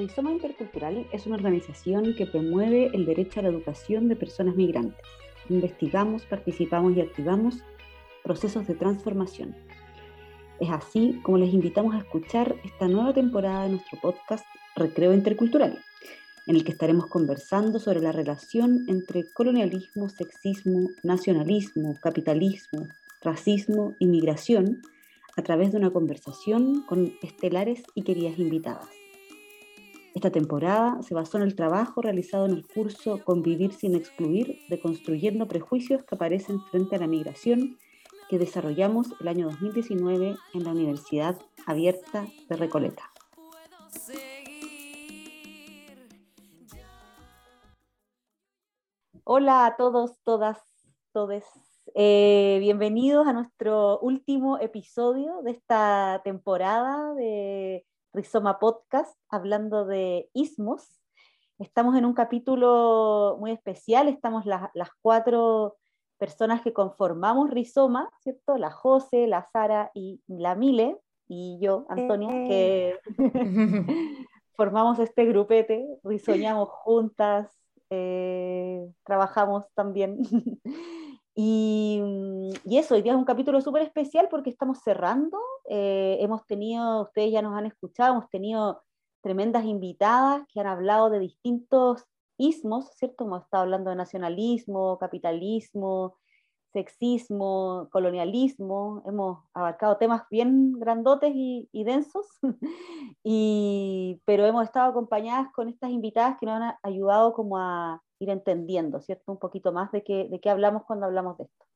Rizoma Intercultural es una organización que promueve el derecho a la educación de personas migrantes. Investigamos, participamos y activamos procesos de transformación. Es así como les invitamos a escuchar esta nueva temporada de nuestro podcast Recreo Intercultural, en el que estaremos conversando sobre la relación entre colonialismo, sexismo, nacionalismo, capitalismo, racismo y migración a través de una conversación con estelares y queridas invitadas. Esta temporada se basó en el trabajo realizado en el curso Convivir sin excluir, de Construyendo Prejuicios que aparecen frente a la migración, que desarrollamos el año 2019 en la Universidad Abierta de Recoleta. Hola a todos, todas, todes. Eh, bienvenidos a nuestro último episodio de esta temporada de Rizoma Podcast, hablando de ismos. Estamos en un capítulo muy especial, estamos las cuatro personas que conformamos Rizoma, ¿cierto? La José, la Sara y la Mile, y yo, Antonia, que eh. formamos este grupete, risoñamos juntas, eh, trabajamos también. Y, y, eso, hoy día es un capítulo súper especial porque estamos cerrando. Eh, hemos tenido, ustedes ya nos han escuchado, hemos tenido tremendas invitadas que han hablado de distintos ismos, ¿cierto? Hemos estado hablando de nacionalismo, capitalismo, sexismo, colonialismo, hemos abarcado temas bien grandotes y, y densos, y, pero hemos estado acompañadas con estas invitadas que nos han ayudado como a ir entendiendo, ¿cierto? Un poquito más de qué, de qué hablamos cuando hablamos de esto.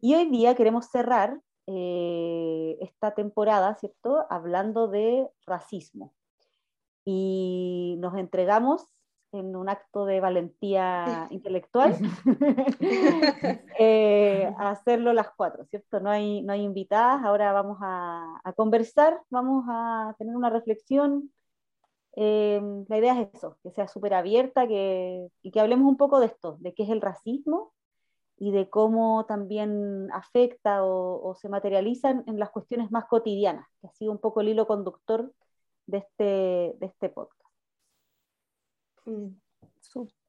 Y hoy día queremos cerrar eh, esta temporada, ¿cierto? Hablando de racismo. Y nos entregamos en un acto de valentía intelectual eh, a hacerlo las cuatro, ¿cierto? No hay, no hay invitadas, ahora vamos a, a conversar, vamos a tener una reflexión eh, la idea es eso, que sea súper abierta que, y que hablemos un poco de esto, de qué es el racismo y de cómo también afecta o, se materializa en, las cuestiones más cotidianas, que ha sido un poco el hilo conductor de este, de este podcast. Mm,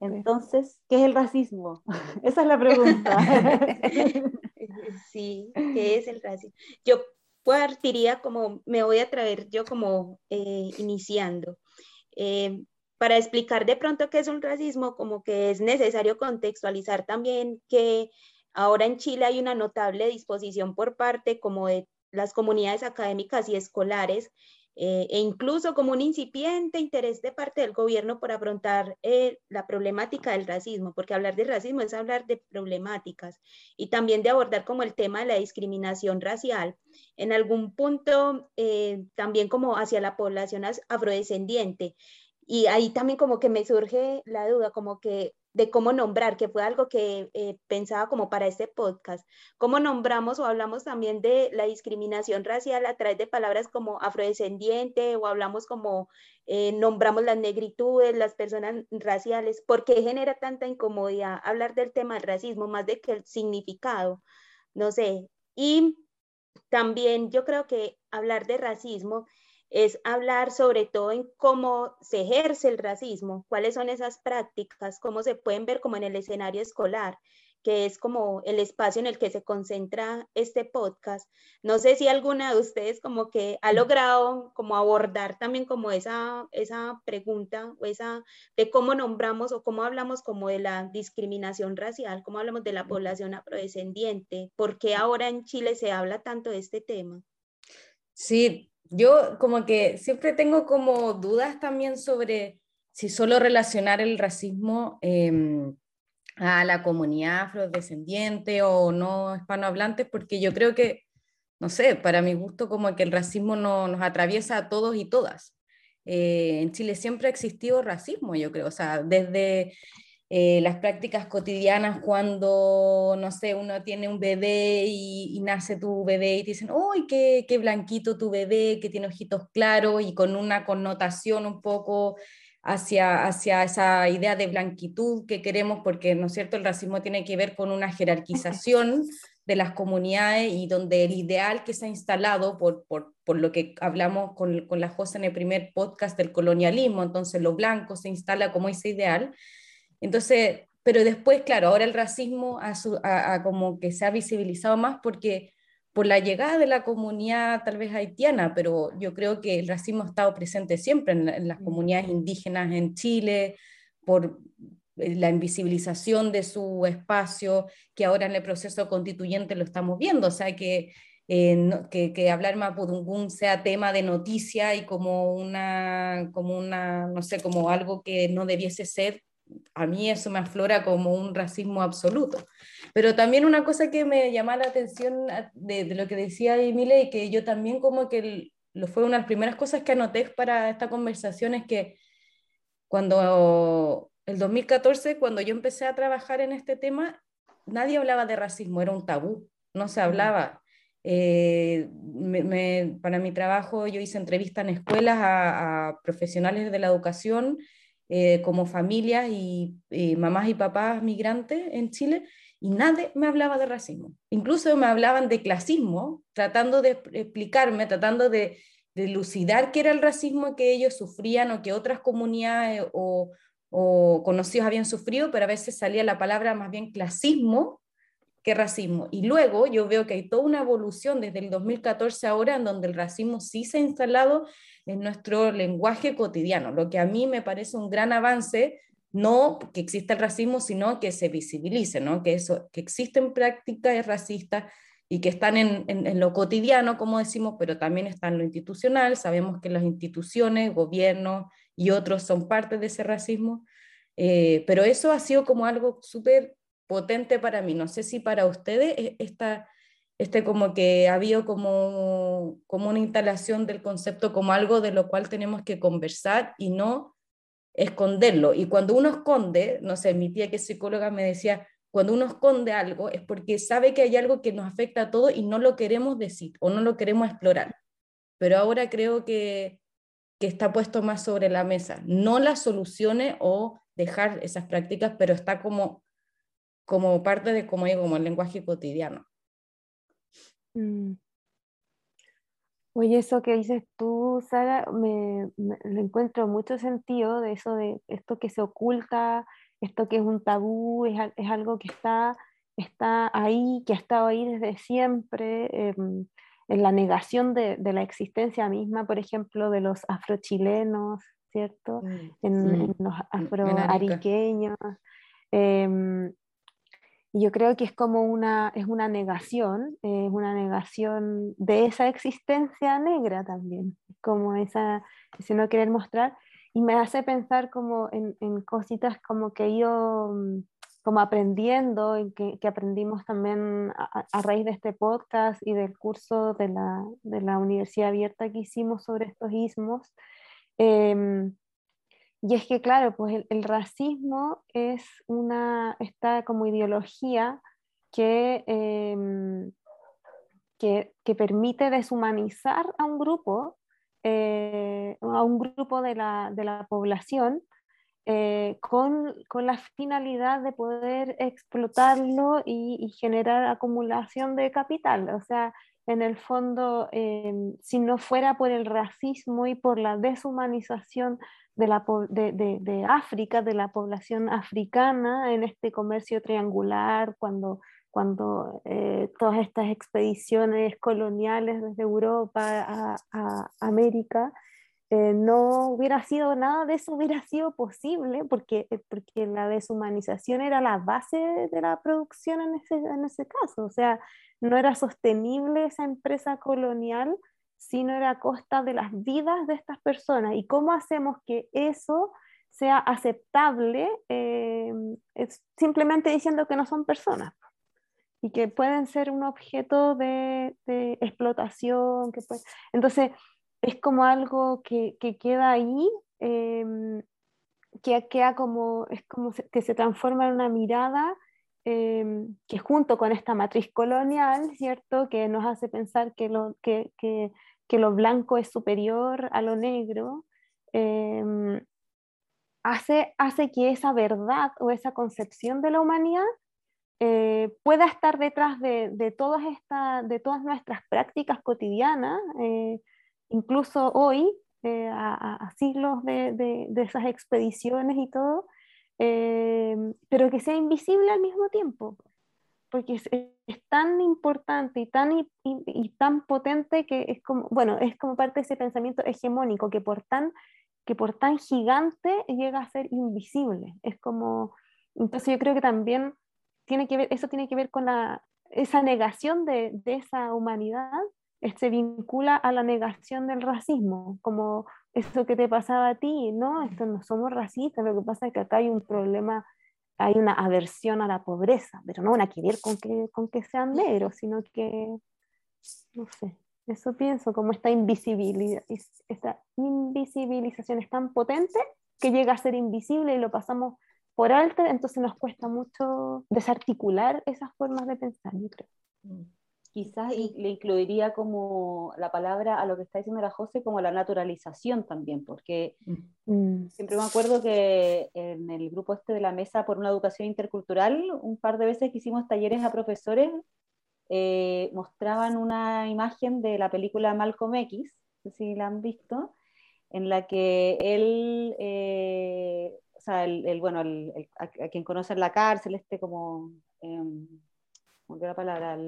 Entonces, ¿qué es el racismo? Esa es la pregunta. sí, ¿qué es el racismo? Yo partiría como, me voy a traer yo como eh, iniciando. Eh, para explicar de pronto qué es un racismo, como que es necesario contextualizar también que ahora en Chile hay una notable disposición por parte como de las comunidades académicas y escolares eh, e incluso como un incipiente interés de parte del gobierno por afrontar eh, la problemática del racismo, porque hablar de racismo es hablar de problemáticas y también de abordar como el tema de la discriminación racial, en algún punto eh, también como hacia la población afrodescendiente. Y ahí también como que me surge la duda, como que de cómo nombrar, que fue algo que eh, pensaba como para este podcast. ¿Cómo nombramos o hablamos también de la discriminación racial a través de palabras como afrodescendiente o hablamos como eh, nombramos las negritudes, las personas raciales? ¿Por qué genera tanta incomodidad hablar del tema del racismo más de que el significado? No sé. Y también yo creo que hablar de racismo es hablar sobre todo en cómo se ejerce el racismo, cuáles son esas prácticas, cómo se pueden ver como en el escenario escolar, que es como el espacio en el que se concentra este podcast. No sé si alguna de ustedes como que ha logrado como abordar también como esa, esa pregunta o esa de cómo nombramos o cómo hablamos como de la discriminación racial, cómo hablamos de la población afrodescendiente, por qué ahora en Chile se habla tanto de este tema. Sí, yo como que siempre tengo como dudas también sobre si solo relacionar el racismo em, a la comunidad afrodescendiente o no hispanohablantes, porque yo creo que, no sé, para mi gusto como que el racismo no, nos atraviesa a todos y todas. Eh, en Chile siempre ha existido racismo, yo creo, o sea, desde eh, las prácticas cotidianas cuando, no sé, uno tiene un bebé y, nace tu bebé y te dicen, ¡ay, qué, qué, blanquito tu bebé, que tiene ojitos claros! Y con una connotación un poco hacia, hacia esa idea de blanquitud que queremos, porque, ¿no es cierto?, el racismo tiene que ver con una jerarquización de las comunidades y donde el ideal que se ha instalado por, por, por lo que hablamos con, con, la José en el primer podcast del colonialismo, entonces lo blanco se instala como ese ideal. Entonces, pero después, claro, ahora el racismo ha, como que se ha visibilizado más porque por la llegada de la comunidad tal vez haitiana, pero yo creo que el racismo ha estado presente siempre en, en las mm. comunidades indígenas en Chile, por eh, la invisibilización de su espacio, que ahora en el proceso constituyente lo estamos viendo, o sea, que, eh, que, que, hablar mapudungún sea tema de noticia y como una, como una, no sé, como algo que no debiese ser, a mí eso me aflora como un racismo absoluto. Pero también una cosa que me llama la atención de, de lo que decía Emile y que yo también como que lo fue una de las primeras cosas que anoté para esta conversación es que cuando el 2014, cuando yo empecé a trabajar en este tema, nadie hablaba de racismo, era un tabú, no se hablaba. Eh, para mi trabajo yo hice entrevistas en escuelas a, profesionales de la educación, eh, como familias y, mamás y papás migrantes en Chile, y nadie me hablaba de racismo. Incluso me hablaban de clasismo, tratando de explicarme, tratando de, de lucidar qué era el racismo que ellos sufrían o que otras comunidades o, o conocidos habían sufrido, pero a veces salía la palabra más bien clasismo que racismo. Y luego yo veo que hay toda una evolución desde el 2014 ahora en donde el racismo sí se ha instalado en nuestro lenguaje cotidiano, lo que a mí me parece un gran avance, no que exista el racismo, sino que se visibilice, ¿no? que, eso, que existen prácticas racistas y que están en, en, lo cotidiano, como decimos, pero también están en lo institucional. Sabemos que las instituciones, gobiernos, y otros son parte de ese racismo. Eh, pero eso ha sido como algo súper potente para mí. No sé si para ustedes esta, este como que ha habido como, como una instalación del concepto como algo de lo cual tenemos que conversar y no esconderlo. Y cuando uno esconde, no sé, mi tía que es psicóloga me decía, cuando uno esconde algo es porque sabe que hay algo que nos afecta a todos y no lo queremos decir o no lo queremos explorar. Pero ahora creo que que está puesto más sobre la mesa. No las soluciones o dejar esas prácticas, pero está como, como parte de, como digo, como el lenguaje cotidiano. Mm. Oye, eso que dices tú, Sara, me, encuentro mucho sentido de eso de esto que se oculta, esto que es un tabú, es, es algo que está, está ahí, que ha estado ahí desde siempre. Em, en la negación de, de, la existencia misma, por ejemplo, de los afrochilenos, ¿cierto? Mm, en, los afroariqueños. Eh, yo creo que es como una, es una negación, es una negación de esa existencia negra también, como esa, ese no querer mostrar, y me hace pensar como en, en cositas como que yo como aprendiendo, y que, que aprendimos también a, raíz de este podcast y del curso de la, de la Universidad Abierta que hicimos sobre estos ismos. Em, y es que, claro, pues el, racismo es una, esta como ideología que, em, que, que, permite deshumanizar a un grupo, eh, a un grupo de la, de la población, eh, con, con, la finalidad de poder explotarlo y, generar acumulación de capital. O sea, en el fondo, eh, si no fuera por el racismo y por la deshumanización de, la, de, de, África, de la población africana en este comercio triangular, cuando, cuando eh, todas estas expediciones coloniales desde Europa a, a América, eh, no hubiera sido nada de eso, hubiera sido posible, porque, eh, porque la deshumanización era la base de la producción en ese, en ese caso. O sea, no era sostenible esa empresa colonial si no era a costa de las vidas de estas personas. ¿Y cómo hacemos que eso sea aceptable? Eh, es simplemente diciendo que no son personas y que pueden ser un objeto de, de explotación. Que puede... Entonces, es como algo que, que queda ahí, em, que queda como, es como que se transforma en una mirada em, que junto con esta matriz colonial, ¿cierto? Que nos hace pensar que lo, que, que, lo blanco es superior a lo negro, em, hace, hace que esa verdad o esa concepción de la humanidad eh, pueda estar detrás de, todas de todas nuestras prácticas cotidianas, eh, incluso hoy, eh, a, siglos de, esas expediciones y todo, pero que sea invisible al mismo tiempo, porque es, tan importante y tan, y, tan potente que es como, bueno, es como parte de ese pensamiento hegemónico que por tan, que por tan gigante llega a ser invisible. Es como, entonces yo creo que también tiene que ver, eso tiene que ver con la, esa negación de, de esa humanidad, se este, vincula a la negación del racismo, como eso que te pasaba a ti, no, esto no somos racistas, lo que pasa es que acá hay un problema, hay una aversión a la pobreza, pero no una que ver con que, con que sean negros, sino que, no sé, eso pienso, como esta invisibilidad, esta invisibilización es tan potente que llega a ser invisible y lo pasamos por alto, entonces nos cuesta mucho desarticular esas formas de pensar, yo creo. Quizás le incluiría como la palabra a lo que está diciendo la José, como la naturalización también, porque mm. siempre me acuerdo que en el grupo este de la Mesa por una Educación Intercultural, un par de veces que hicimos talleres a profesores, eh, mostraban una imagen de la película Malcolm X, no sé si la han visto, en la que él eh, el, bueno, el, a, quien conoce en la cárcel, este como, eh, ¿cómo la palabra?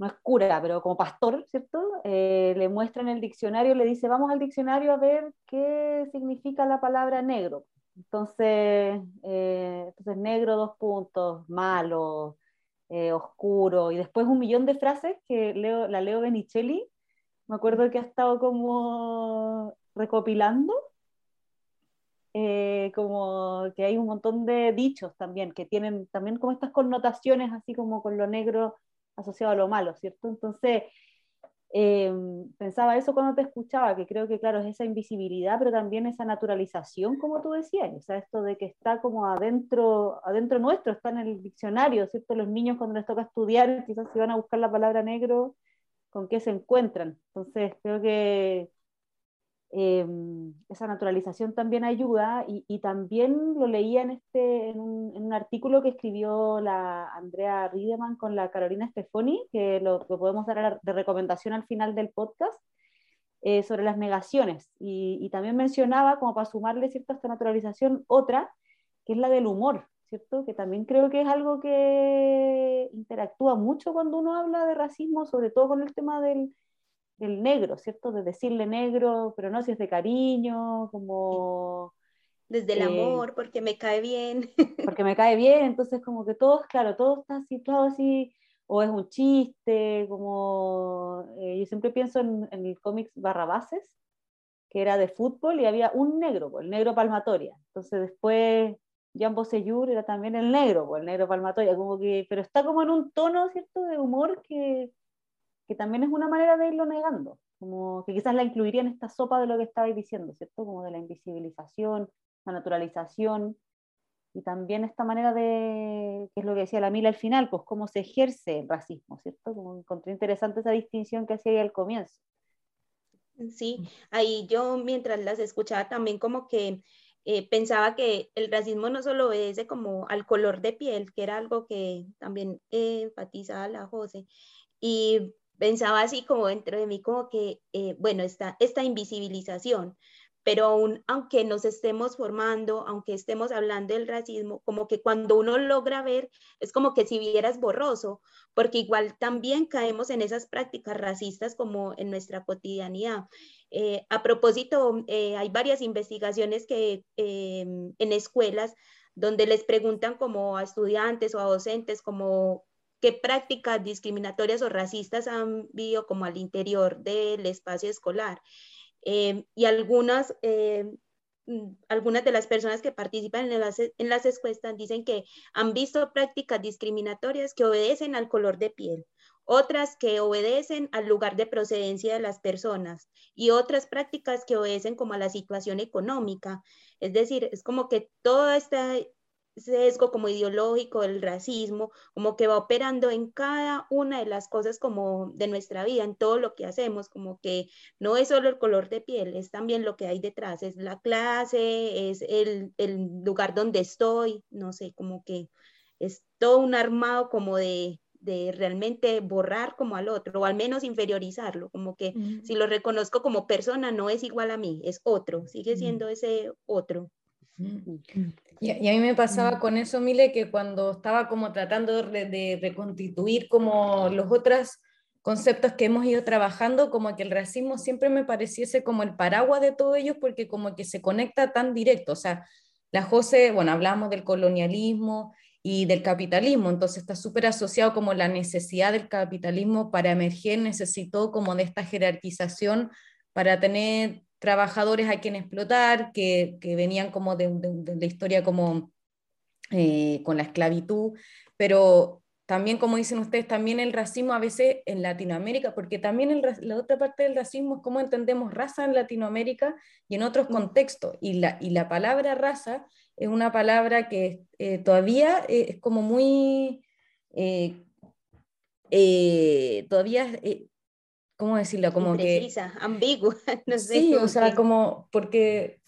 No es cura, pero como pastor, ¿cierto? Eh, le muestra en el diccionario, le dice, vamos al diccionario a ver qué significa la palabra negro. Entonces, eh, entonces negro, dos puntos, malo, eh, oscuro, y después un millón de frases que leo, la leo Benicelli, me acuerdo que ha estado como recopilando eh, como que hay un montón de dichos también, que tienen también como estas connotaciones, así como con lo negro asociado a lo malo, ¿cierto? Entonces, em, pensaba eso cuando te escuchaba, que creo que, claro, es esa invisibilidad, pero también esa naturalización, como tú decías, o sea, esto de que está como adentro, adentro nuestro, está en el diccionario, ¿cierto? Los niños cuando les toca estudiar, quizás si van a buscar la palabra negro, ¿con qué se encuentran? Entonces, creo que Em, esa naturalización también ayuda y, también lo leía en, este, en un, artículo que escribió la Andrea Riedemann con la Carolina Stefoni, que lo, podemos dar de recomendación al final del podcast, eh, sobre las negaciones. Y, también mencionaba, como para sumarle cierta esta naturalización, otra, que es la del humor, ¿cierto? Que también creo que es algo que interactúa mucho cuando uno habla de racismo, sobre todo con el tema del el negro, ¿cierto? De decirle negro, pero no si es de cariño, como... Desde el eh, amor, porque me cae bien. Porque me cae bien, entonces como que todos, claro, todo está situado así, o es un chiste, como... Eh, yo siempre pienso en, el cómics Barrabases, que era de fútbol y había un negro, el negro Palmatoria. Entonces después Jean Bosseyur era también el negro, el negro Palmatoria, como que, pero está como en un tono, ¿cierto?, de humor que, que también es una manera de irlo negando, como que quizás la incluiría en esta sopa de lo que estabais diciendo, ¿cierto? Como de la invisibilización, la naturalización, y también esta manera de, que es lo que decía la Mila al final, pues cómo se ejerce el racismo, ¿cierto? Como encontré interesante esa distinción que hacía ahí al comienzo. Sí, ahí yo mientras las escuchaba también como que eh, pensaba que el racismo no solo obedece como al color de piel, que era algo que también enfatizaba la José, y pensaba así como dentro de mí, como que, eh, bueno, esta, esta invisibilización, pero aún, aunque nos estemos formando, aunque estemos hablando del racismo, como que cuando uno logra ver, es como que si vieras borroso, porque igual también caemos en esas prácticas racistas como en nuestra cotidianidad. Eh, a propósito, eh, hay varias investigaciones que en escuelas donde les preguntan como a estudiantes o a docentes como qué prácticas discriminatorias o racistas han habido como al interior del espacio escolar. Eh, y algunas, eh, mm, algunas de las personas que participan en las, en las encuestas dicen que han visto prácticas discriminatorias que obedecen al color de piel, otras que obedecen al lugar de procedencia de las personas y otras prácticas que obedecen como a la situación económica. Es decir, es como que toda esta sesgo como ideológico del racismo, como que va operando en cada una de las cosas como de nuestra vida, en todo lo que hacemos, como que no es solo el color de piel, es también lo que hay detrás, es la clase, es el, el lugar donde estoy, no sé, como que es todo un armado como de, de realmente borrar como al otro, o al menos inferiorizarlo, como que si lo reconozco como persona no es igual a mí, es otro, sigue siendo ese otro. Y, a mí me pasaba con eso, Mile, que cuando estaba como tratando de, reconstituir como los otros conceptos que hemos ido trabajando, como que el racismo siempre me pareciese como el paraguas de todos ellos, porque como que se conecta tan directo, o sea, la José, bueno, hablamos del colonialismo y del capitalismo, entonces está súper asociado como la necesidad del capitalismo para emerger, necesitó como de esta jerarquización para tener trabajadores a quien explotar, que, que venían como de, de, la historia como eh, con la esclavitud, pero también, como dicen ustedes, también el racismo a veces en Latinoamérica, porque también el, la otra parte del racismo es cómo entendemos raza en Latinoamérica y en otros mm. contextos. Y la, y la palabra raza es una palabra que eh, todavía eh, es como muy... todavía ¿cómo decirlo? Como Imprecisa, que... ambigua, no sé. Sí, o sea, como porque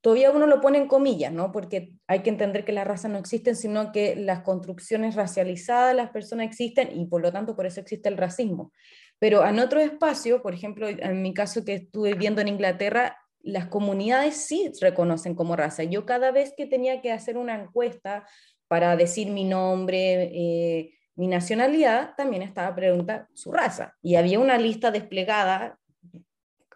todavía uno lo pone en comillas, ¿no? Porque hay que entender que las razas no existen, sino que las construcciones racializadas, las personas existen y por lo tanto por eso existe el racismo. Pero en otro espacio, por ejemplo, en mi caso que estuve viendo en Inglaterra, las comunidades sí reconocen como raza. Yo cada vez que tenía que hacer una encuesta para decir mi nombre, eh, mi nacionalidad, también estaba pregunta su raza. Y había una lista desplegada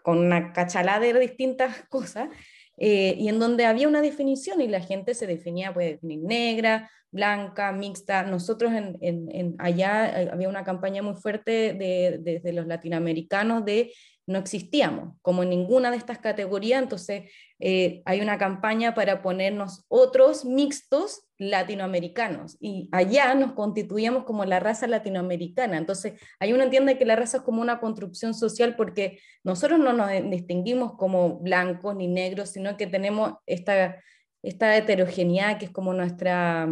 con una cachalada de distintas cosas, eh, y en donde había una definición y la gente se definía, puede definir negra, blanca, mixta. Nosotros en, allá eh, había una campaña muy fuerte de, de, los latinoamericanos de no existíamos como ninguna de estas categorías, entonces eh, hay una campaña para ponernos otros mixtos latinoamericanos y allá nos constituíamos como la raza latinoamericana. Entonces, hay uno entiende que la raza es como una construcción social porque nosotros no nos distinguimos como blancos ni negros, sino que tenemos esta, esta heterogeneidad que es como nuestra,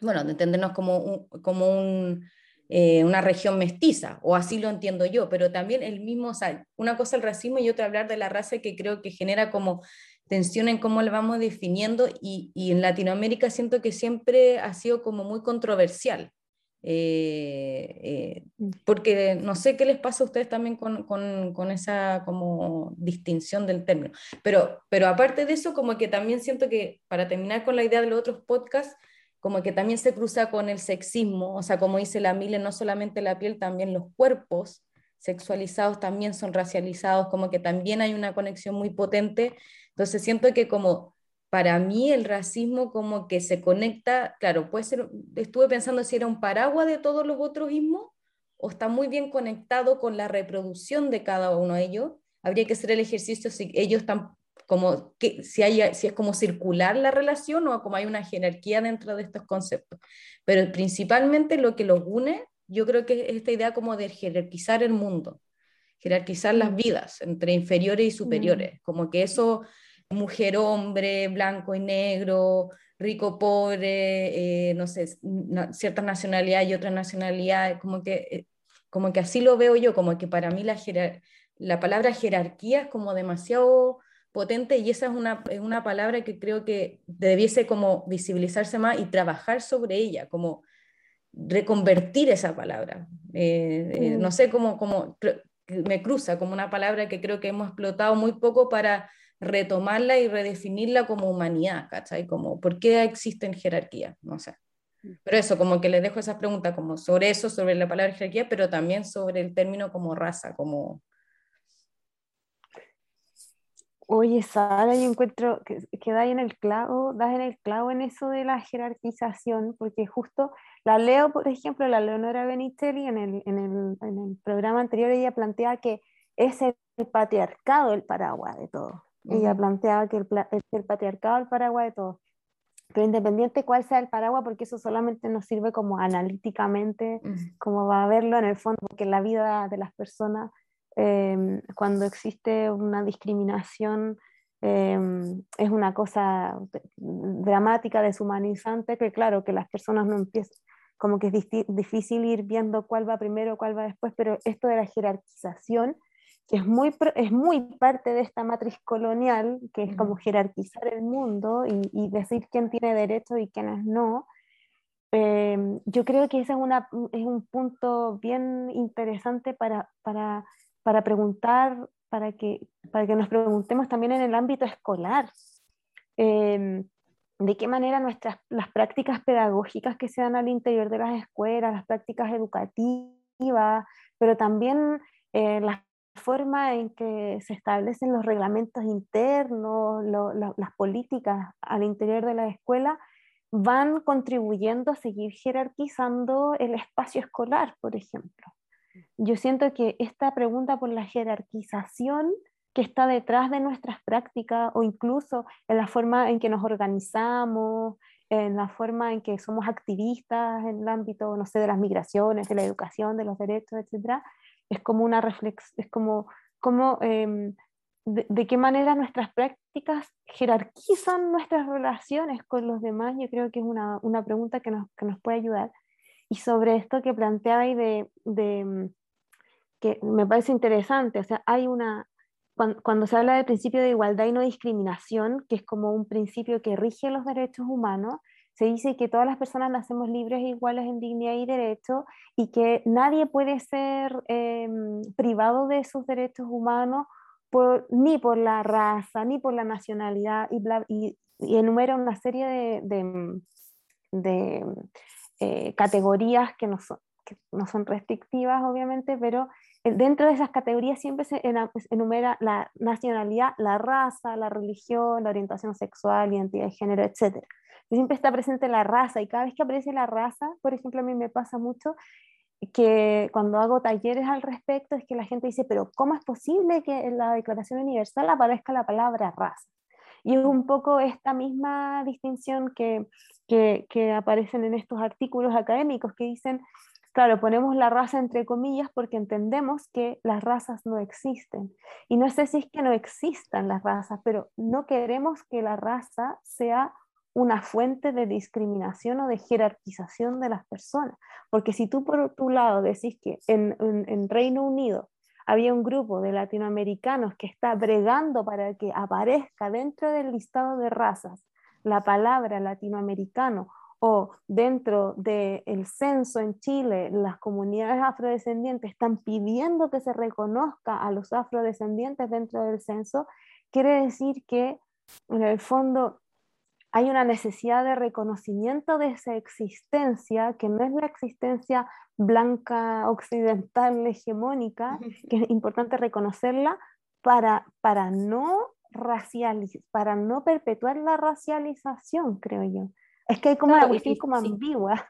bueno, de entendernos como un, como un eh, una región mestiza, o así lo entiendo yo, pero también el mismo, o sea, una cosa el racismo y otra hablar de la raza que creo que genera como tensión en cómo la vamos definiendo y, y en Latinoamérica siento que siempre ha sido como muy controversial. Eh, eh, mm. porque no sé qué les pasa a ustedes también con, con, con, esa como distinción del término, pero, pero aparte de eso, como que también siento que para terminar con la idea de los otros podcasts, como que también se cruza con el sexismo, o sea, como dice la Mile, no solamente la piel, también los cuerpos sexualizados también son racializados, como que también hay una conexión muy potente. Entonces siento que como para mí el racismo como que se conecta, claro, puede ser, estuve pensando si era un paraguas de todos los otros ismos o está muy bien conectado con la reproducción de cada uno de ellos. Habría que hacer el ejercicio si ellos están como que, si, hay, si es como circular la relación o como hay una jerarquía dentro de estos conceptos. Pero principalmente lo que los une, yo creo que es esta idea como de jerarquizar el mundo, jerarquizar las mm. vidas entre inferiores y superiores, mm. como que eso, mujer, hombre, blanco y negro, rico, pobre, eh, no sé, ciertas nacionalidades y otras nacionalidades, como que, eh, como que así lo veo yo, como que para mí la, la palabra jerarquía es como demasiado potente y esa es una, una palabra que creo que debiese como visibilizarse más y trabajar sobre ella, como reconvertir esa palabra. Eh, eh, no mm. sé cómo, cómo me cruza como una palabra que creo que hemos explotado muy poco para retomarla y redefinirla como humanidad, ¿cachai? Como, ¿por qué existen jerarquías? No sé. Pero eso, como que les dejo esas preguntas como sobre eso, sobre la palabra jerarquía, pero también sobre el término como raza, como, Oye, Sara, yo encuentro que, que das en el clavo, das en el clavo en eso de la jerarquización, porque justo la leo, por ejemplo, la Leonora Benicelli en el, en el, en el programa anterior, ella plantea que es el, patriarcado el paraguas de todo. Ella planteaba que el, es el patriarcado el paraguas de todo. Pero independiente cuál sea el paraguas, porque eso solamente nos sirve como analíticamente, como va a verlo en el fondo, porque la vida de las personas Em, cuando existe una discriminación em, es una cosa dramática, deshumanizante, que claro, que las personas no empiezan, como que es difícil ir viendo cuál va primero, cuál va después, pero esto de la jerarquización, que es muy, es muy parte de esta matriz colonial, que es como jerarquizar el mundo y, y decir quién tiene derecho y quiénes no, Em, yo creo que ese es, una, es un punto bien interesante para, para, para preguntar, para que, para que nos preguntemos también en el ámbito escolar. Em, de qué manera nuestras las prácticas pedagógicas que se dan al interior de las escuelas, las prácticas educativas, pero también eh, la forma en que se establecen los reglamentos internos, las políticas al interior de la escuela, van contribuyendo a seguir jerarquizando el espacio escolar, por ejemplo. Yo siento que esta pregunta por la jerarquización que está detrás de nuestras prácticas o incluso en la forma en que nos organizamos, en la forma en que somos activistas en el ámbito, no sé, de las migraciones, de la educación, de los derechos, etcétera, es como una reflexión, es como, como em, de, qué manera nuestras prácticas jerarquizan nuestras relaciones con los demás, yo creo que es una, una pregunta que nos, que nos, puede ayudar. Y sobre esto que planteaba y de, de, em, que me parece interesante, o sea, hay una, cuando, cuando, se habla del principio de igualdad y no discriminación, que es como un principio que rige los derechos humanos, se dice que todas las personas nacemos libres e iguales en dignidad y derecho y que nadie puede ser em, privado de sus derechos humanos por, ni por la raza, ni por la nacionalidad, y, y, enumera una serie de, de, de eh, categorías que no, son, que no son restrictivas, obviamente, pero dentro de esas categorías siempre se enumera la nacionalidad, la raza, la religión, la orientación sexual, identidad de género, etc siempre está presente la raza y cada vez que aparece la raza, por ejemplo, a mí me pasa mucho que cuando hago talleres al respecto es que la gente dice, pero ¿cómo es posible que en la Declaración Universal aparezca la palabra raza? Y es un poco esta misma distinción que, que, aparecen en estos artículos académicos que dicen, claro, ponemos la raza entre comillas porque entendemos que las razas no existen. Y no sé si es que no existan las razas, pero no queremos que la raza sea una fuente de discriminación o de jerarquización de las personas. Porque si tú por tu lado decís que en, en, Reino Unido había un grupo de latinoamericanos que está bregando para que aparezca dentro del listado de razas la palabra latinoamericano o dentro del censo en Chile, las comunidades afrodescendientes están pidiendo que se reconozca a los afrodescendientes dentro del censo, quiere decir que en el fondo hay una necesidad de reconocimiento de esa existencia, que no es la existencia blanca, occidental, hegemónica, que es importante reconocerla para, para, no, para no perpetuar la racialización, creo yo. Es que hay como una cuestión como ambigua.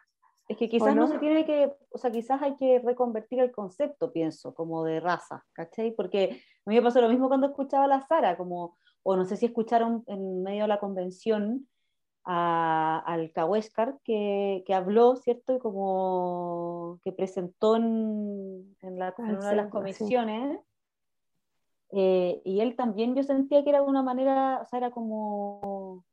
Es que quizás no? se tiene que, o sea, quizás hay que reconvertir el concepto, pienso, como de raza, ¿cachai? Porque a mí me pasó lo mismo cuando escuchaba a la Sara, como o no sé si escucharon en medio de la convención a, al Kaweskar que, que, habló, ¿cierto? Y como que presentó en, en, la, una de las comisiones. Eh, y él también yo sentía que era una manera, o sea, era como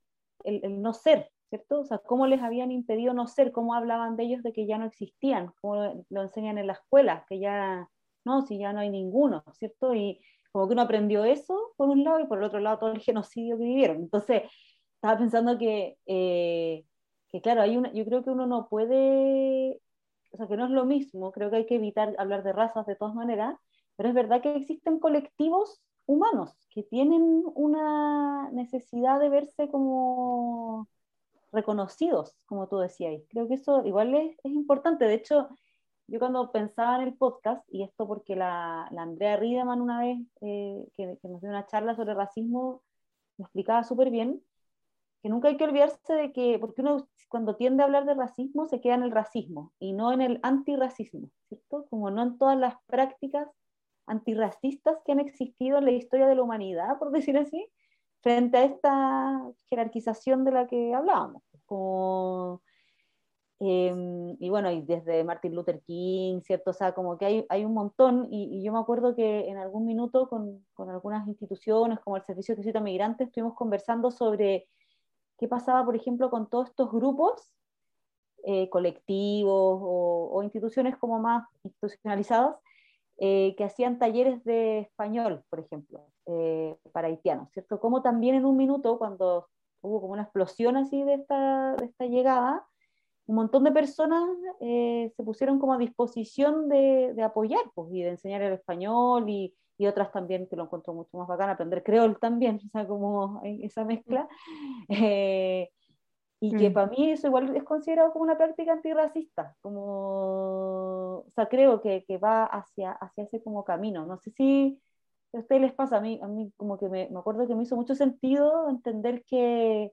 el, el, no ser, ¿cierto? O sea, cómo les habían impedido no ser, cómo hablaban de ellos de que ya no existían, cómo lo, lo enseñan en la escuela, que ya, no, si ya no hay ninguno, ¿cierto? Y, como que uno aprendió eso por un lado y por el otro lado todo el genocidio que vivieron. Entonces, estaba pensando que, eh, que claro, hay una, yo creo que uno no puede, o sea, que no es lo mismo, creo que hay que evitar hablar de razas de todas maneras, pero es verdad que existen colectivos humanos que tienen una necesidad de verse como reconocidos, como tú decías. Creo que eso igual es, es importante. De hecho, yo cuando pensaba en el podcast, y esto porque la, la Andrea Riedemann una vez eh, que, nos dio una charla sobre racismo, lo explicaba súper bien, que nunca hay que olvidarse de que, porque uno cuando tiende a hablar de racismo se queda en el racismo y no en el antirracismo, ¿cierto? Como no en todas las prácticas antirracistas que han existido en la historia de la humanidad, por decir así, frente a esta jerarquización de la que hablábamos. Em, y bueno, y desde Martin Luther King, ¿cierto? O sea, como que hay, hay un montón, y, yo me acuerdo que en algún minuto con, con, algunas instituciones como el Servicio de Visita Migrantes estuvimos conversando sobre qué pasaba, por ejemplo, con todos estos grupos eh, colectivos o, o, instituciones como más institucionalizadas eh, que hacían talleres de español, por ejemplo, eh, para haitianos, ¿cierto? Como también en un minuto, cuando hubo como una explosión así de esta, de esta llegada, un montón de personas eh, se pusieron como a disposición de, de apoyar pues, y de enseñar el español y, y, otras también que lo encuentro mucho más bacán, aprender creol también, o sea, como esa mezcla. Eh, y que mm. para mí eso igual es considerado como una práctica antirracista, como, o sea, creo que, que va hacia, hacia ese como camino. No sé si a ustedes les pasa, a mí, a mí como que me, me acuerdo que me hizo mucho sentido entender que,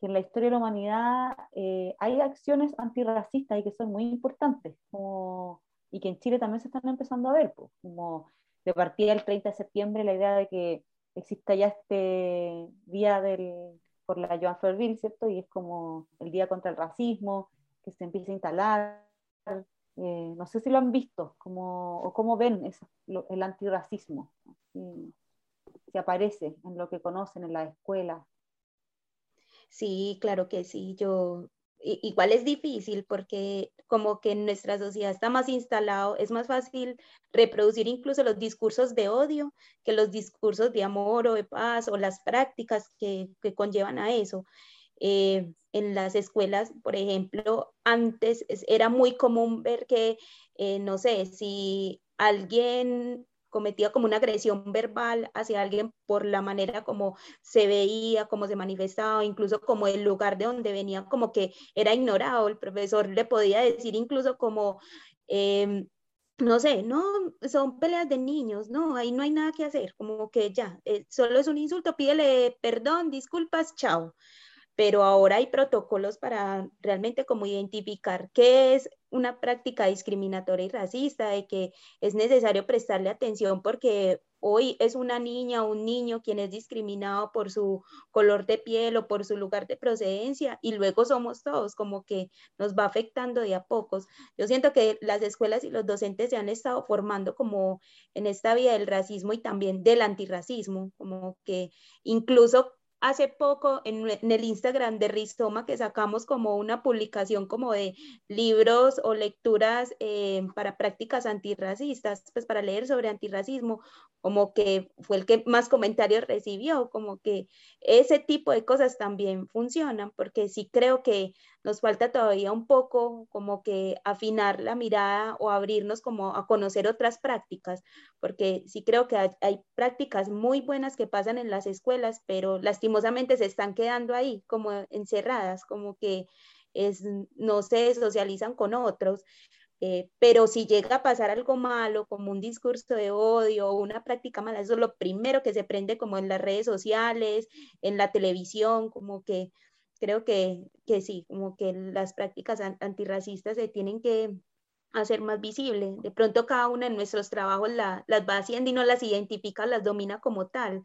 que en la historia de la humanidad eh, hay acciones antirracistas y que son muy importantes, como, y que en Chile también se están empezando a ver, pues, como de partida el 30 de septiembre la idea de que exista ya este día del, por la Joan Florville, ¿cierto? Y es como el día contra el racismo, que se empieza a instalar. Eh, no sé si lo han visto, como, o cómo ven el antirracismo, si, si aparece en lo que conocen en la escuela. Sí, claro que sí. Yo igual es difícil porque como que en nuestra sociedad está más instalado, es más fácil reproducir incluso los discursos de odio que los discursos de amor o de paz o las prácticas que, conllevan a eso. Eh, en las escuelas, por ejemplo, antes era muy común ver que, eh, no sé, si alguien cometía como una agresión verbal hacia alguien por la manera como se veía, como se manifestaba, incluso como el lugar de donde venía, como que era ignorado. El profesor le podía decir incluso como, em, no sé, no, son peleas de niños, no, ahí no hay nada que hacer, como que ya, eh, solo es un insulto, pídele perdón, disculpas, chao pero ahora hay protocolos para realmente como identificar qué es una práctica discriminatoria y racista, de que es necesario prestarle atención porque hoy es una niña o un niño quien es discriminado por su color de piel o por su lugar de procedencia y luego somos todos, como que nos va afectando de a pocos. Yo siento que las escuelas y los docentes se han estado formando como en esta vía del racismo y también del antirracismo, como que incluso hace poco en, el Instagram de Rizoma que sacamos como una publicación como de libros o lecturas eh, para prácticas antirracistas, pues para leer sobre antirracismo, como que fue el que más comentarios recibió, como que ese tipo de cosas también funcionan, porque sí creo que nos falta todavía un poco como que afinar la mirada o abrirnos como a conocer otras prácticas, porque sí creo que hay, prácticas muy buenas que pasan en las escuelas, pero lastimosamente se están quedando ahí como encerradas, como que es, no se socializan con otros. Eh, pero si llega a pasar algo malo, como un discurso de odio o una práctica mala, eso es lo primero que se prende como en las redes sociales, en la televisión, como que creo que, que sí, como que las prácticas antirracistas se tienen que hacer más visibles. De pronto cada una de nuestros trabajos la, las va haciendo y no las identifica, las domina como tal.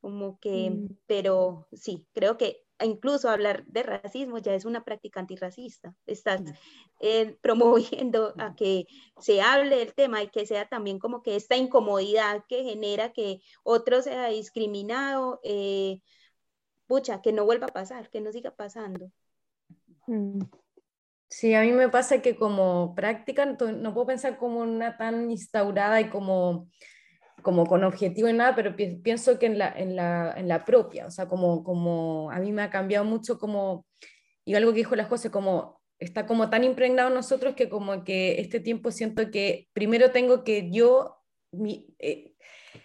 Como que, mm. pero sí, creo que incluso hablar de racismo ya es una práctica antirracista. Estás eh, promoviendo a que se hable del tema y que sea también como que esta incomodidad que genera que otro sea discriminado, eh, pucha, que no vuelva a pasar, que no siga pasando. Mm. Sí, a mí me pasa que como práctica no puedo pensar como una tan instaurada y como como con objetivo y nada, pero pienso que en la, en la, en la propia, o sea, como, como a mí me ha cambiado mucho como, y algo que dijo las cosas, como está como tan impregnado en nosotros que como que este tiempo siento que primero tengo que yo mi, eh,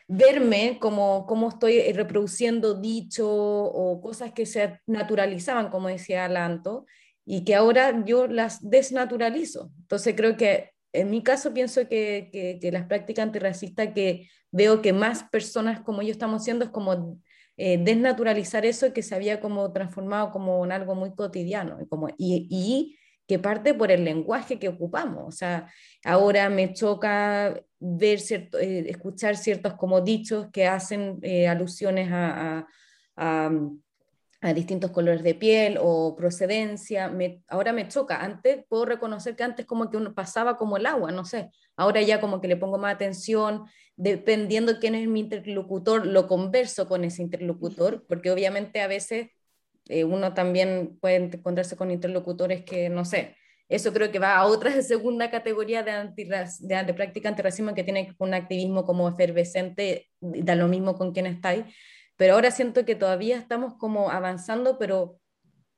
verme como, como estoy reproduciendo dicho o cosas que se naturalizaban, como decía Alanto, y que ahora yo las desnaturalizo. Entonces creo que en mi caso pienso que, que, que las prácticas antirracistas que veo que más personas como yo estamos haciendo es como eh, desnaturalizar eso que se había como transformado como en algo muy cotidiano como, y, y, que parte por el lenguaje que ocupamos. O sea, ahora me choca ver cierto, eh, escuchar ciertos como dichos que hacen eh, alusiones a, a, a, distintos colores de piel o procedencia. Me, ahora me choca. Antes puedo reconocer que antes como que uno pasaba como el agua, no sé. Ahora ya como que le pongo más atención, dependiendo quién es mi interlocutor, lo converso con ese interlocutor, porque obviamente a veces eh, uno también puede encontrarse con interlocutores que, no sé, eso creo que va a otra segunda categoría de, antirras, de, práctica antirracismo que tiene un activismo como efervescente, da lo mismo con quién estáis, pero ahora siento que todavía estamos como avanzando, pero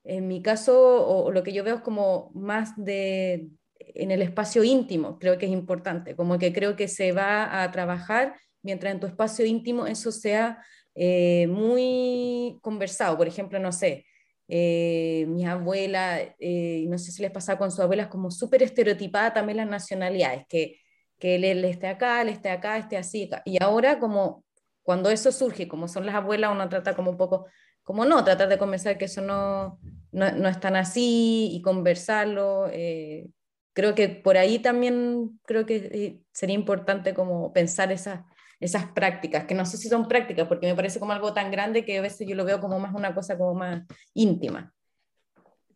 en mi caso, o, lo que yo veo es como más de en el espacio íntimo, creo que es importante, como que creo que se va a trabajar mientras en tu espacio íntimo eso sea eh, muy conversado. Por ejemplo, no sé, eh, mis abuelas, eh, no sé si les pasa con sus abuelas, como súper estereotipada también las nacionalidades, que, que él, él, esté acá, él esté acá, esté así. Y ahora como cuando eso surge, como son las abuelas, uno trata como un poco, como no, tratar de conversar que eso no, no, no es tan así y conversarlo. Eh, creo que por ahí también creo que eh, sería importante como pensar esas, esas prácticas, que no sé si son prácticas, porque me parece como algo tan grande que a veces yo lo veo como más una cosa como más íntima.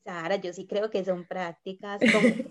Sara, yo sí creo que son prácticas.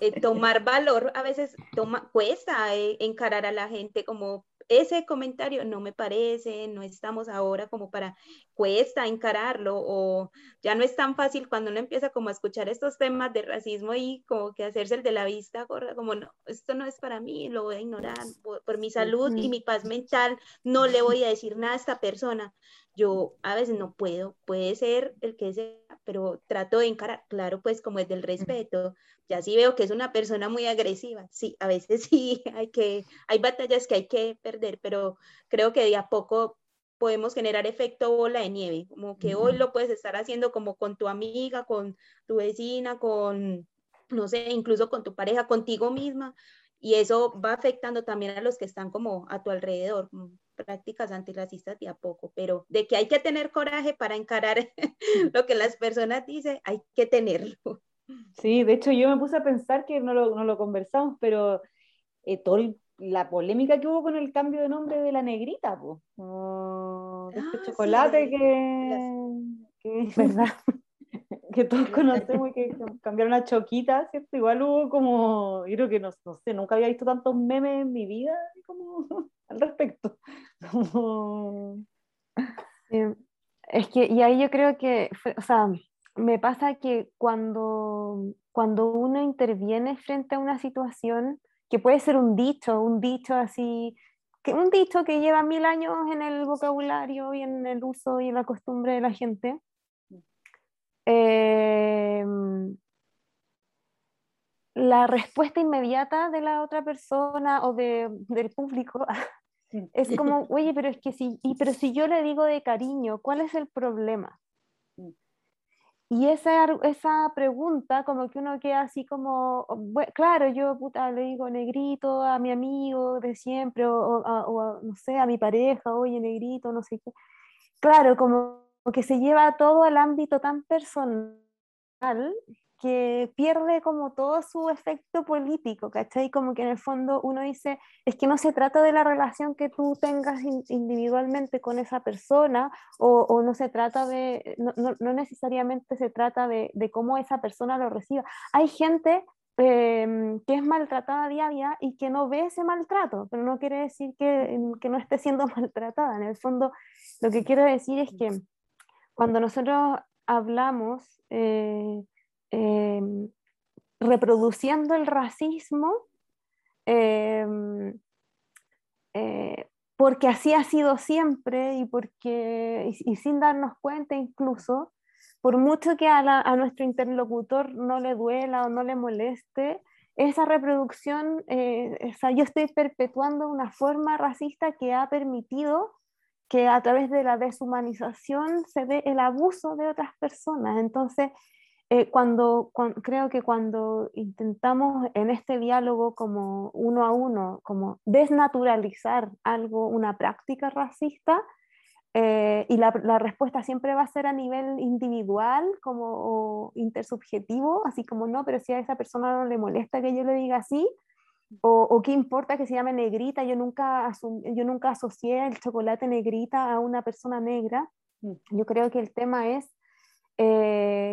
Eh, tomar valor a veces toma, cuesta encarar a la gente como ese comentario no me parece, no estamos ahora como para, cuesta encararlo o ya no es tan fácil cuando uno empieza como a escuchar estos temas de racismo y como que hacerse el de la vista gorda, como no, esto no es para mí, lo voy a ignorar por, mi salud y mi paz mental, no le voy a decir nada a esta persona. Yo a veces no puedo, puede ser el que sea, pero trato de encarar, claro, pues como es del respeto, ya sí veo que es una persona muy agresiva, sí, a veces sí, hay que, hay batallas que hay que perder, pero creo que de a poco podemos generar efecto bola de nieve, como que hoy lo puedes estar haciendo como con tu amiga, con tu vecina, con, no sé, incluso con tu pareja, contigo misma, y eso va afectando también a los que están como a tu alrededor, prácticas antirracistas de a poco, pero de que hay que tener coraje para encarar lo que las personas dicen, hay que tenerlo. Sí, de hecho yo me puse a pensar que no lo, no lo conversamos, pero eh, todo la polémica que hubo con el cambio de nombre de la negrita, pues. este ah, chocolate que, que, ¿verdad? que todos conocemos y que cambiaron a Choquita, ¿cierto? Igual hubo como, yo creo que no, no sé, nunca había visto tantos memes en mi vida como respecto. Es que, y ahí yo creo que, o sea, me pasa que cuando, cuando uno interviene frente a una situación, que puede ser un dicho, un dicho así, que, un dicho que lleva mil años en el vocabulario y en el uso y en la costumbre de la gente, em, la respuesta inmediata de la otra persona o de, del público es como, oye, pero es que si, y, pero si yo le digo de cariño, ¿cuál es el problema? Y esa, esa pregunta, como que uno queda así como, claro, yo puta, le digo negrito a mi amigo de siempre, o, o, no sé, a mi pareja, oye, negrito, no sé qué. Claro, como que se lleva todo al ámbito tan personal que pierde como todo su efecto político, ¿cachai? Como que en el fondo uno dice, es que no se trata de la relación que tú tengas individualmente con esa persona, o, o no se trata de, no, no, necesariamente se trata de, de, cómo esa persona lo reciba. Hay gente em, que es maltratada día a día y que no ve ese maltrato, pero no quiere decir que, que no esté siendo maltratada. En el fondo, lo que quiero decir es que cuando nosotros hablamos, eh, Em, reproduciendo el racismo, em, eh, porque así ha sido siempre y, porque, y, sin darnos cuenta incluso, por mucho que a, nuestro interlocutor no le duela o no le moleste, esa reproducción, eh, yo estoy perpetuando una forma racista que ha permitido que a través de la deshumanización se ve el abuso de otras personas. Entonces, eh, cuando, creo que cuando intentamos en este diálogo como uno a uno, como desnaturalizar algo, una práctica racista, eh, y la, la, respuesta siempre va a ser a nivel individual, como intersubjetivo, así como no, pero si a esa persona no le molesta que yo le diga así, o, o qué importa que se llame negrita, yo nunca, yo nunca asocié el chocolate negrita a una persona negra. Mm. Yo creo que el tema es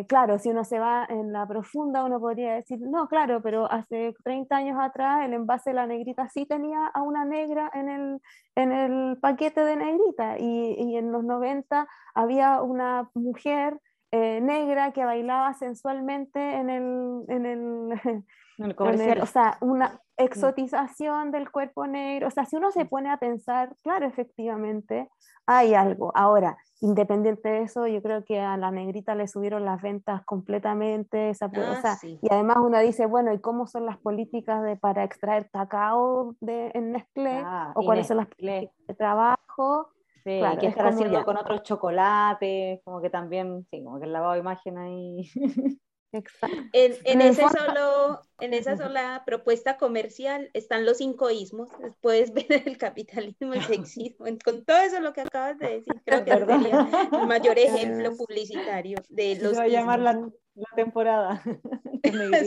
eh, claro, si uno se va en la profunda, uno podría decir, no, claro, pero hace 30 años atrás el envase de la negrita sí tenía a una negra en el, en el paquete de negrita y, y en los 90 había una mujer eh, negra que bailaba sensualmente en el, en el, el comercial. o sea, una, exotización del cuerpo negro. O sea, si uno se pone a pensar, claro, efectivamente, hay algo. Ahora, independiente de eso, yo creo que a la negrita le subieron las ventas completamente. Esa, ah, Y además uno dice, bueno, ¿y cómo son las políticas de, para extraer cacao de, en Nestlé? Ah, ¿O cuáles son las políticas de trabajo? Sí, ¿qué estar haciendo con otros chocolates? Como que también, sí, como que el lavado de imagen ahí. En, en, ese solo, en esa sola propuesta comercial están los cinco ismos. Puedes ver el capitalismo, el sexismo, con todo eso lo que acabas de decir. Creo que sería el mayor ejemplo publicitario de los. Va a llamar la, la temporada.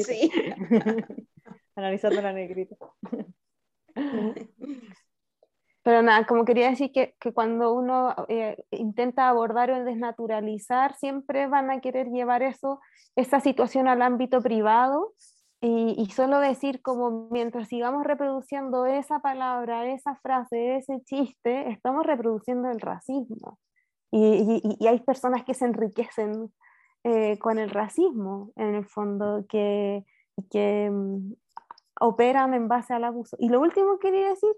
sí. Analizando la negrita. Pero nada, como quería decir que, que cuando uno eh, intenta abordar o desnaturalizar, siempre van a querer llevar eso, esa situación al ámbito privado y, y, solo decir como mientras sigamos reproduciendo esa palabra, esa frase, ese chiste, estamos reproduciendo el racismo. Y, y, y hay personas que se enriquecen eh, con el racismo, en el fondo, que, que um, operan en base al abuso. Y lo último que quería decir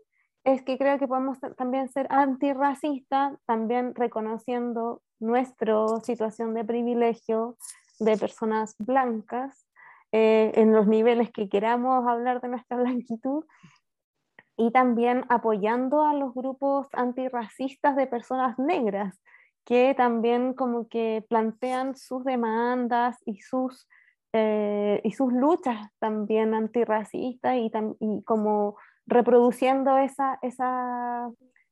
es que creo que podemos también ser antirracistas, también reconociendo nuestra situación de privilegio de personas blancas eh, en los niveles que queramos hablar de nuestra blanquitud y también apoyando a los grupos antirracistas de personas negras que también como que plantean sus demandas y sus, eh, y sus luchas también antirracistas y, y como reproduciendo esa, esa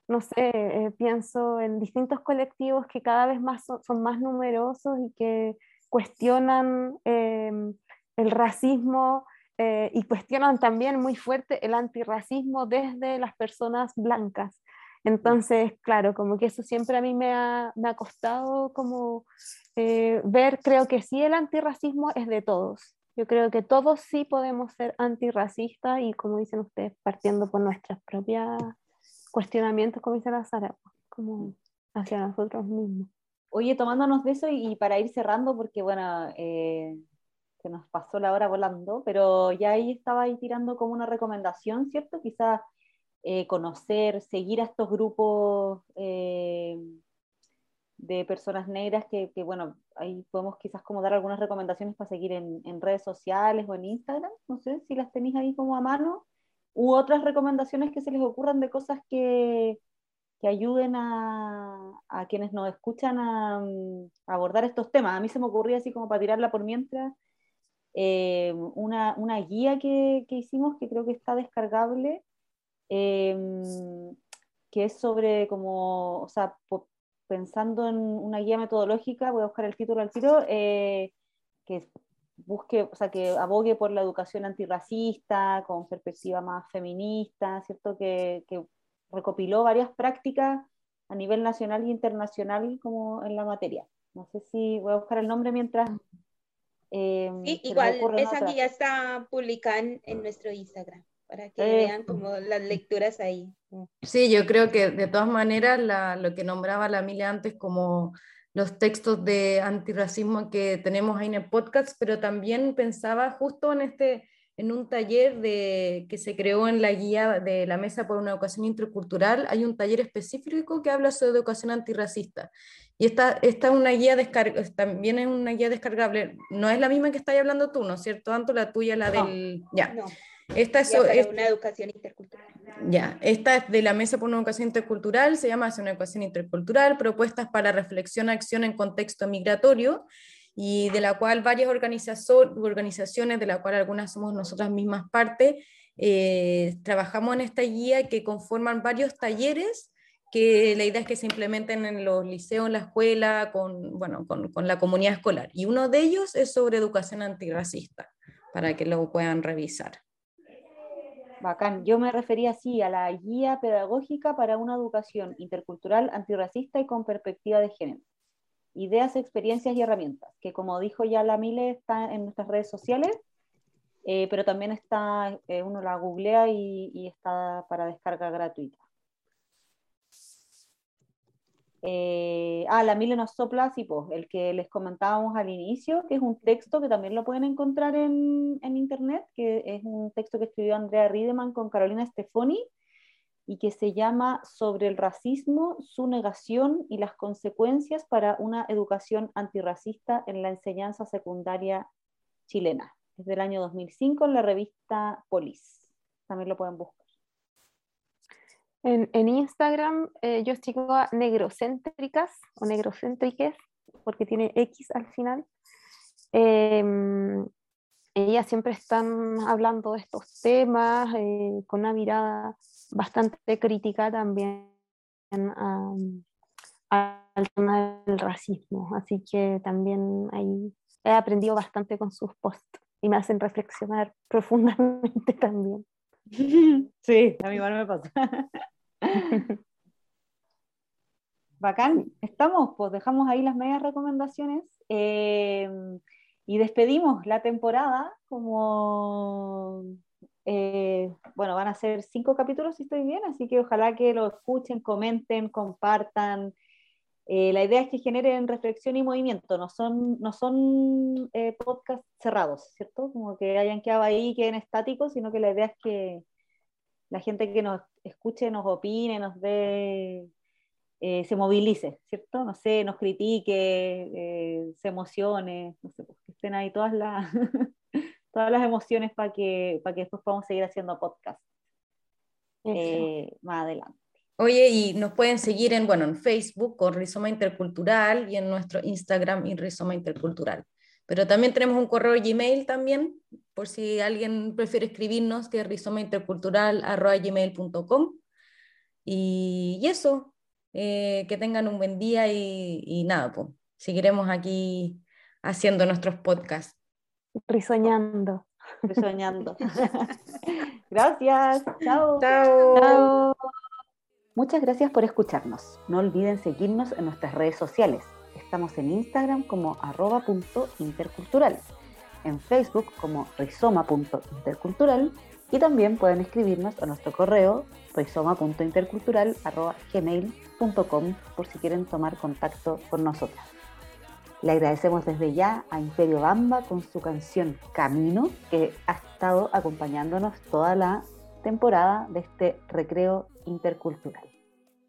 no sé, eh, pienso en distintos colectivos que cada vez más son, más numerosos y que cuestionan em, el racismo eh, y cuestionan también muy fuerte el antirracismo desde las personas blancas. Entonces, claro, como que eso siempre a mí me ha, me ha costado como eh, ver, creo que sí, el antirracismo es de todos, yo creo que todos sí podemos ser antirracistas y como dicen ustedes, partiendo por nuestras propias cuestionamientos, como dice la Sara, como hacia nosotros mismos. Oye, tomándonos de eso y, para ir cerrando, porque bueno, eh, se nos pasó la hora volando, pero ya ahí estaba ahí tirando como una recomendación, ¿cierto? Quizás eh, conocer, seguir a estos grupos eh, de personas negras que, que, bueno, ahí podemos quizás como dar algunas recomendaciones para seguir en, redes sociales o en Instagram, no sé si las tenéis ahí como a mano, u otras recomendaciones que se les ocurran de cosas que, que ayuden a, a, quienes nos escuchan a, a, abordar estos temas. A mí se me ocurría así como para tirarla por mientras, eh, una, una, guía que, que, hicimos que creo que está descargable, eh, que es sobre como, o sea, pensando en una guía metodológica, voy a buscar el título al tiro, eh, que busque, o sea, que abogue por la educación antirracista, con perspectiva más feminista, ¿cierto? Que, que recopiló varias prácticas a nivel nacional e internacional como en la materia. No sé si voy a buscar el nombre mientras... Eh, sí, igual esa guía está publicada en nuestro Instagram para que vean como las lecturas ahí. Sí, yo creo que de todas maneras lo que nombraba la Mile antes como los textos de antirracismo que tenemos ahí en el podcast, pero también pensaba justo en este en un taller de, que se creó en la guía de la Mesa por una Educación Intercultural, hay un taller específico que habla sobre educación antirracista. Y esta, esta es una guía también es una guía descargable. No es la misma que estáis hablando tú, ¿no es cierto? Tanto la tuya, la del... Ya. Esta es, una educación intercultural. Ya, esta es de la Mesa por una Educación Intercultural, se llama una educación intercultural, propuestas para reflexión, acción en contexto migratorio, y de la cual varias organizaciones, de la cual algunas somos nosotras mismas parte, eh, trabajamos en esta guía que conforman varios talleres que la idea es que se implementen en los liceos, en la escuela, con, bueno, con, con la comunidad escolar. Y uno de ellos es sobre educación antirracista, para que lo puedan revisar. Bacán. Yo me refería así a la guía pedagógica para una educación intercultural, antirracista y con perspectiva de género. Ideas, experiencias y herramientas, que como dijo ya la Mile, está en nuestras redes sociales, eh, pero también está, eh, uno la googlea y, y, está para descarga gratuita. Eh, ah, la Mile nos sopla, pues, el que les comentábamos al inicio, que es un texto que también lo pueden encontrar en, en internet, que es un texto que escribió Andrea Riedemann con Carolina Stefoni, y que se llama Sobre el racismo, su negación y las consecuencias para una educación antirracista en la enseñanza secundaria chilena. Es del año 2005 en la revista Polis. También lo pueden buscar. En, Instagram eh, yo sigo a negrocéntricas o negrocéntriques, porque tiene X al final. Eh, ellas siempre están hablando de estos temas eh, con una mirada bastante crítica también al tema del racismo. Así que también ahí he aprendido bastante con sus posts y me hacen reflexionar profundamente también. Sí, a mí igual me pasa. Bacán, estamos, pues dejamos ahí las medias recomendaciones eh, y despedimos la temporada como, eh, bueno, van a ser cinco capítulos si estoy bien, así que ojalá que lo escuchen, comenten, compartan. Eh, la idea es que generen reflexión y movimiento, no son, no son podcasts cerrados, ¿cierto? Como que hayan quedado ahí, queden estáticos, sino que la idea es que la gente que nos escuche, nos opine, nos dé, eh, se movilice, ¿cierto? No sé, nos critique, eh, se emocione, no sé, pues, que estén ahí todas las, todas las emociones para que, para que después podamos seguir haciendo podcast eh, más adelante. Oye, y nos pueden seguir en, bueno, en Facebook con Rizoma Intercultural y en nuestro Instagram y Rizoma Intercultural. Pero también tenemos un correo Gmail también, por si alguien prefiere escribirnos, que es rizomaintercultural.gmail.com. Y, y eso, eh, que tengan un buen día y, nada, pues seguiremos aquí haciendo nuestros podcasts. Risoñando. Risoñando. gracias. Chao. Chao. Muchas gracias por escucharnos. No olviden seguirnos en nuestras redes sociales Estamos en Instagram como arroba.intercultural, en Facebook como rizoma.intercultural y también pueden escribirnos a nuestro correo rizoma.intercultural.gmail.com por si quieren tomar contacto con nosotros. Le agradecemos desde ya a Imperio Bamba con su canción Camino, que ha estado acompañándonos toda la temporada de este recreo intercultural.